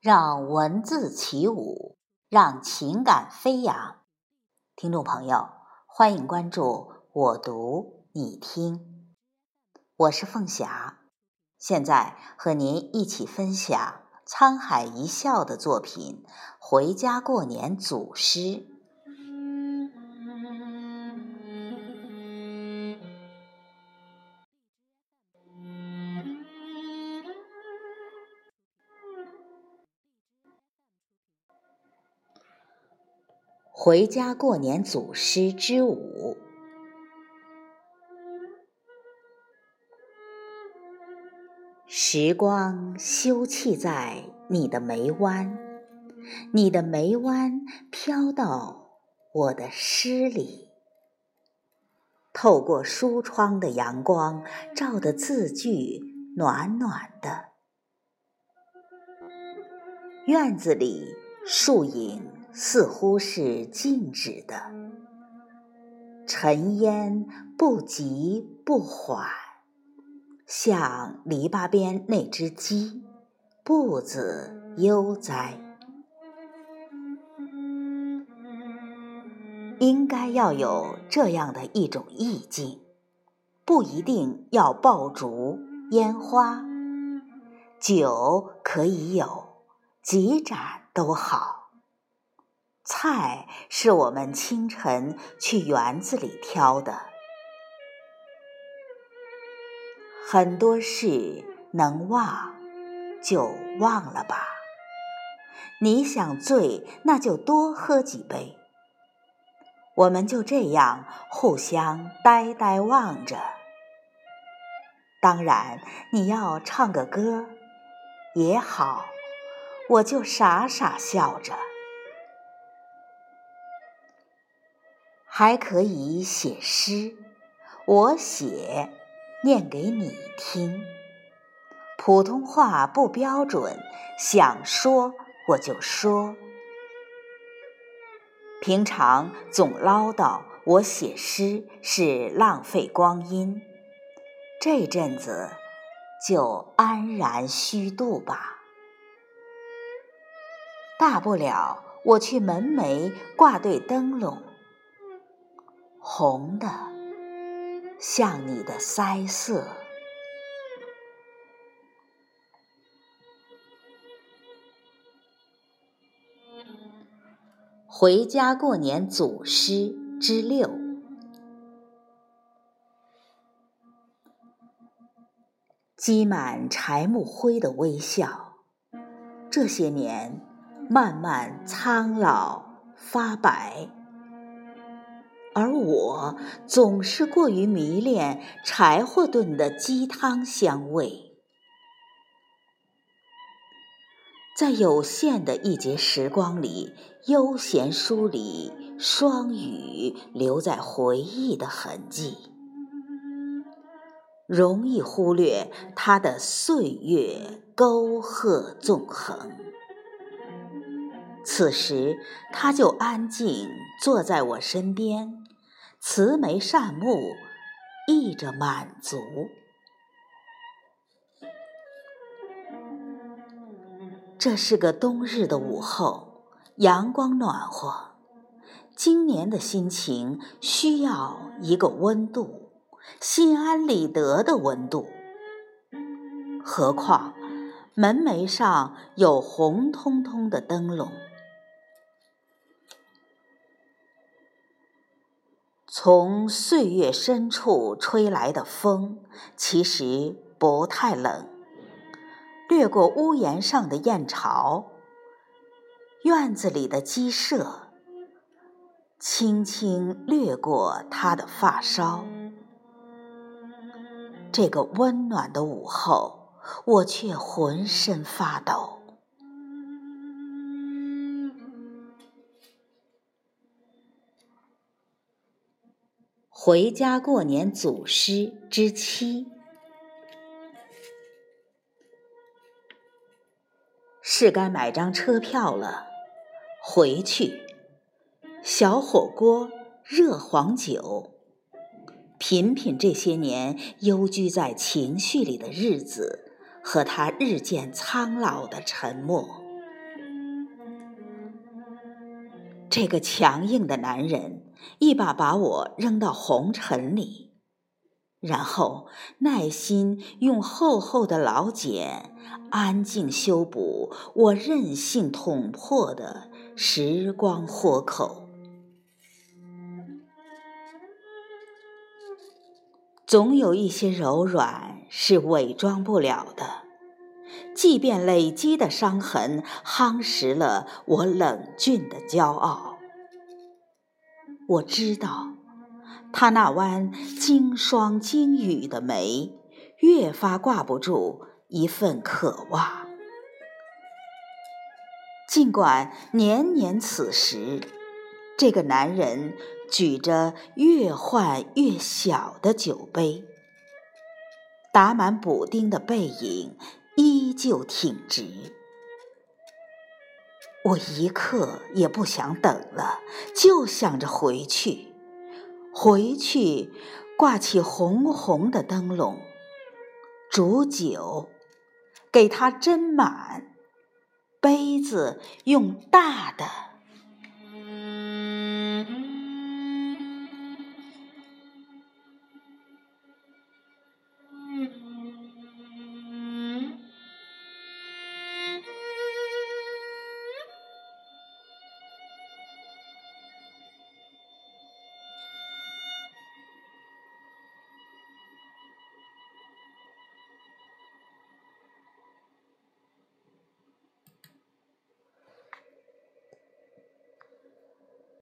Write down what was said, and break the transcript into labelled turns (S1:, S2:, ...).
S1: 让文字起舞，让情感飞扬。听众朋友，欢迎关注我读你听，我是凤霞，现在和您一起分享沧海一笑的作品《回家过年组诗》。回家过年组诗之五。时光休憩在你的眉弯，你的眉弯飘到我的诗里，透过书窗的阳光，照的字句暖暖的。院子里树影。似乎是静止的，尘烟不急不缓，像篱笆边那只鸡，步子悠哉。应该要有这样的一种意境，不一定要爆竹烟花，酒可以有，几盏都好。菜是我们清晨去园子里挑的，很多事能忘就忘了吧。你想醉，那就多喝几杯。我们就这样互相呆呆望着。当然，你要唱个歌也好，我就傻傻笑着。还可以写诗，我写，念给你听。普通话不标准，想说我就说。平常总唠叨我写诗是浪费光阴，这阵子就安然虚度吧。大不了我去门楣挂对灯笼。红的像你的腮色。回家过年组诗之六，积满柴木灰的微笑，这些年慢慢苍老发白。而我总是过于迷恋柴火炖的鸡汤香味，在有限的一节时光里，悠闲梳理霜雨留在回忆的痕迹，容易忽略它的岁月沟壑纵横。此时，他就安静坐在我身边。慈眉善目，溢着满足。这是个冬日的午后，阳光暖和。今年的心情需要一个温度，心安理得的温度。何况门楣上有红彤彤的灯笼。从岁月深处吹来的风，其实不太冷。掠过屋檐上的燕巢，院子里的鸡舍，轻轻掠过他的发梢。这个温暖的午后，我却浑身发抖。回家过年祖师之七，是该买张车票了。回去，小火锅，热黄酒，品品这些年幽居在情绪里的日子和他日渐苍老的沉默。这个强硬的男人一把把我扔到红尘里，然后耐心用厚厚的老茧安静修补我任性捅破的时光豁口。总有一些柔软是伪装不了的，即便累积的伤痕夯实了我冷峻的骄傲。我知道，他那弯经霜经雨的眉，越发挂不住一份渴望。尽管年年此时，这个男人。举着越换越小的酒杯，打满补丁的背影就挺直。我一刻也不想等了，就想着回去，回去挂起红红的灯笼，煮酒，给他斟满，杯子用大的。